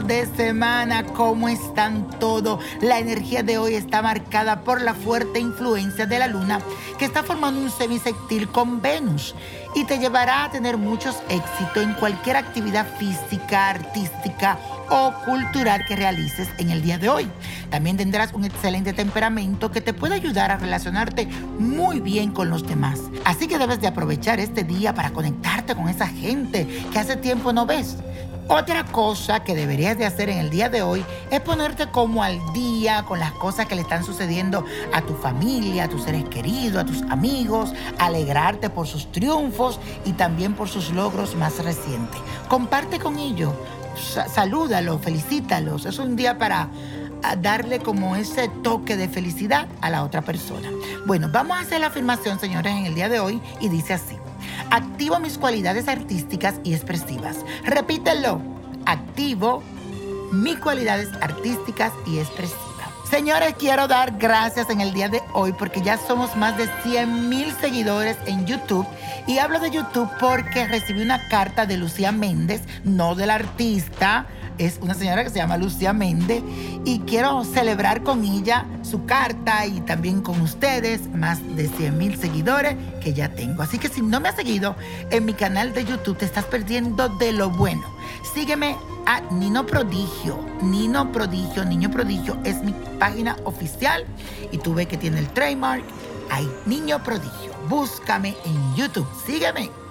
de semana. ¿Cómo están todos? La energía de hoy está marcada por la fuerte influencia de la luna que está formando un semisectil con Venus y te llevará a tener muchos éxitos en cualquier actividad física, artística o cultural que realices en el día de hoy. También tendrás un excelente temperamento que te puede ayudar a relacionarte muy bien con los demás. Así que debes de aprovechar este día para conectarte con esa gente que hace tiempo no ves. Otra cosa que deberías de hacer en el día de hoy es ponerte como al día con las cosas que le están sucediendo a tu familia, a tus seres queridos, a tus amigos, alegrarte por sus triunfos y también por sus logros más recientes. Comparte con ellos, salúdalos, felicítalos. Es un día para darle como ese toque de felicidad a la otra persona. Bueno, vamos a hacer la afirmación, señores, en el día de hoy y dice así. Activo mis cualidades artísticas y expresivas. Repítelo. Activo mis cualidades artísticas y expresivas. Señores, quiero dar gracias en el día de hoy porque ya somos más de 100 mil seguidores en YouTube. Y hablo de YouTube porque recibí una carta de Lucía Méndez, no del artista, es una señora que se llama Lucía Méndez y quiero celebrar con ella su carta y también con ustedes, más de 100 mil seguidores que ya tengo. Así que si no me has seguido en mi canal de YouTube, te estás perdiendo de lo bueno. Sígueme a Nino Prodigio. Nino Prodigio, Niño Prodigio es mi página oficial y tú ves que tiene el trademark. Hay Niño Prodigio. Búscame en YouTube. Sígueme.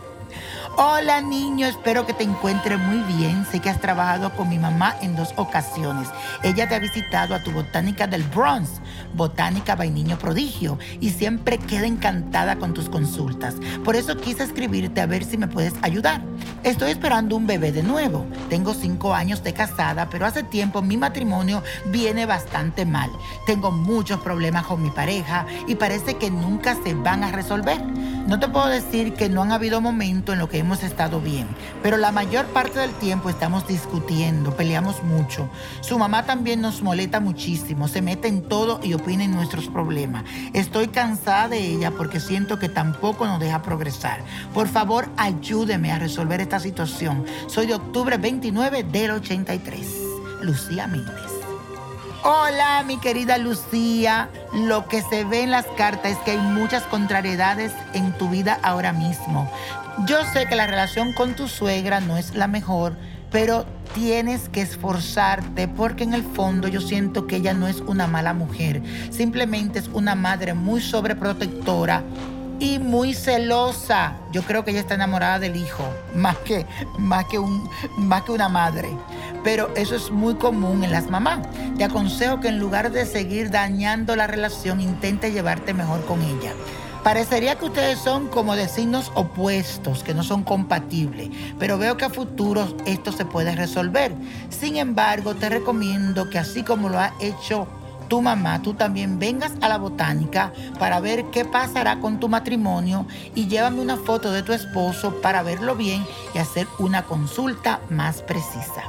Hola niño, espero que te encuentres muy bien. Sé que has trabajado con mi mamá en dos ocasiones. Ella te ha visitado a tu botánica del Bronx, Botánica by Niño Prodigio, y siempre queda encantada con tus consultas. Por eso quise escribirte a ver si me puedes ayudar. Estoy esperando un bebé de nuevo. Tengo cinco años de casada, pero hace tiempo mi matrimonio viene bastante mal. Tengo muchos problemas con mi pareja y parece que nunca se van a resolver. No te puedo decir que no han habido momentos en los que hemos estado bien, pero la mayor parte del tiempo estamos discutiendo, peleamos mucho. Su mamá también nos molesta muchísimo, se mete en todo y opina en nuestros problemas. Estoy cansada de ella porque siento que tampoco nos deja progresar. Por favor, ayúdeme a resolver esta situación. Soy de octubre 29 del 83. Lucía Méndez. Hola, mi querida Lucía. Lo que se ve en las cartas es que hay muchas contrariedades en tu vida ahora mismo. Yo sé que la relación con tu suegra no es la mejor, pero tienes que esforzarte porque en el fondo yo siento que ella no es una mala mujer. Simplemente es una madre muy sobreprotectora y muy celosa. Yo creo que ella está enamorada del hijo, más que, más que, un, más que una madre. Pero eso es muy común en las mamás. Te aconsejo que en lugar de seguir dañando la relación, intente llevarte mejor con ella. Parecería que ustedes son como de signos opuestos, que no son compatibles, pero veo que a futuro esto se puede resolver. Sin embargo, te recomiendo que así como lo ha hecho tu mamá, tú también vengas a la botánica para ver qué pasará con tu matrimonio y llévame una foto de tu esposo para verlo bien y hacer una consulta más precisa.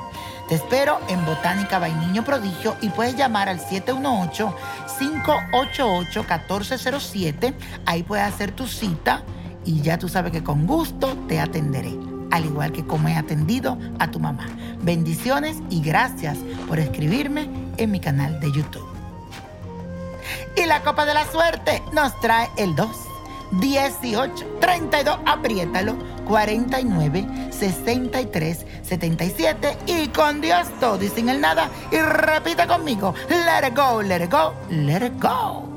Te espero en Botánica Vainiño Prodigio y puedes llamar al 718-588-1407. Ahí puedes hacer tu cita y ya tú sabes que con gusto te atenderé, al igual que como he atendido a tu mamá. Bendiciones y gracias por escribirme en mi canal de YouTube. Y la copa de la suerte nos trae el 2, 18, 32, apriétalo, 49, 63, 77 y con Dios todo y sin el nada. Y repite conmigo, let it go, let it go, let it go.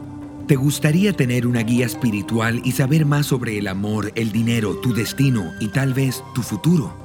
¿Te gustaría tener una guía espiritual y saber más sobre el amor, el dinero, tu destino y tal vez tu futuro?